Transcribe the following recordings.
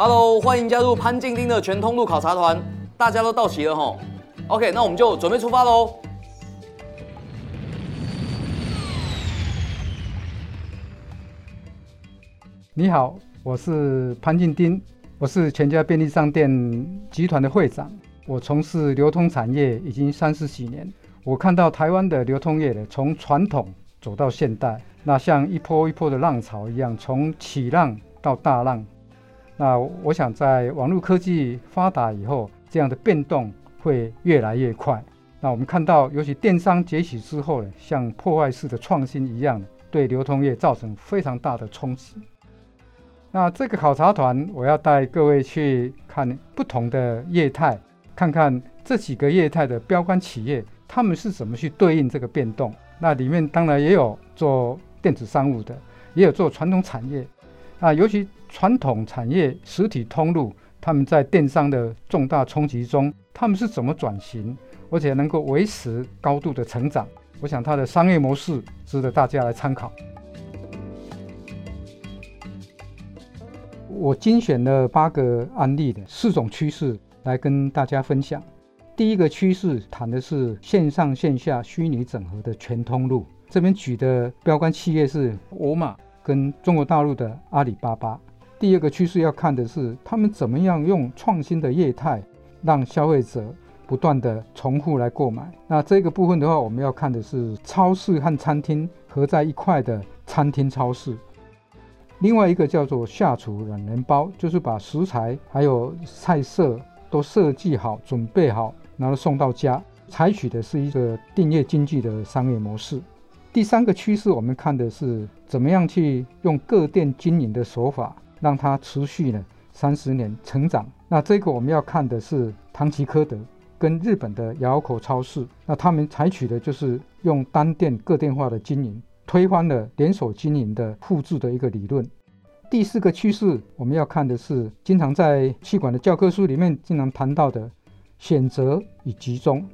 Hello，欢迎加入潘静丁的全通路考察团。大家都到齐了吼，OK，那我们就准备出发喽。你好，我是潘静丁，我是全家便利商店集团的会长。我从事流通产业已经三十几年，我看到台湾的流通业呢，从传统走到现代，那像一波一波的浪潮一样，从起浪到大浪。那我想，在网络科技发达以后，这样的变动会越来越快。那我们看到，尤其电商崛起之后呢，像破坏式的创新一样，对流通业造成非常大的冲击。那这个考察团，我要带各位去看不同的业态，看看这几个业态的标杆企业，他们是怎么去对应这个变动。那里面当然也有做电子商务的，也有做传统产业。啊，尤其传统产业实体通路，他们在电商的重大冲击中，他们是怎么转型，而且能够维持高度的成长？我想它的商业模式值得大家来参考。我精选了八个案例的四种趋势来跟大家分享。第一个趋势谈的是线上线下虚拟整合的全通路，这边举的标杆企业是沃尔玛。跟中国大陆的阿里巴巴，第二个趋势要看的是他们怎么样用创新的业态，让消费者不断的重复来购买。那这个部分的话，我们要看的是超市和餐厅合在一块的餐厅超市。另外一个叫做下厨软人包，就是把食材还有菜色都设计好、准备好，然后送到家，采取的是一个订阅经济的商业模式。第三个趋势，我们看的是怎么样去用各店经营的手法，让它持续呢三十年成长。那这个我们要看的是唐吉诃德跟日本的窑口超市，那他们采取的就是用单店个店化的经营，推翻了连锁经营的复制的一个理论。第四个趋势，我们要看的是经常在气管的教科书里面经常谈到的选择与集中。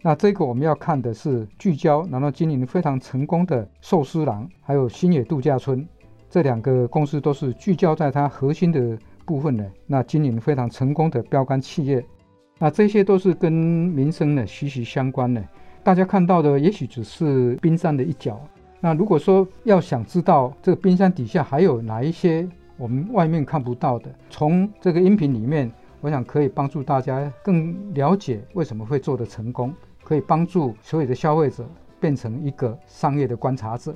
那这个我们要看的是聚焦，然后经营非常成功的寿司郎，还有新野度假村这两个公司都是聚焦在它核心的部分的，那经营非常成功的标杆企业。那这些都是跟民生呢息息相关的。大家看到的也许只是冰山的一角。那如果说要想知道这个冰山底下还有哪一些我们外面看不到的，从这个音频里面，我想可以帮助大家更了解为什么会做得成功。可以帮助所有的消费者变成一个商业的观察者。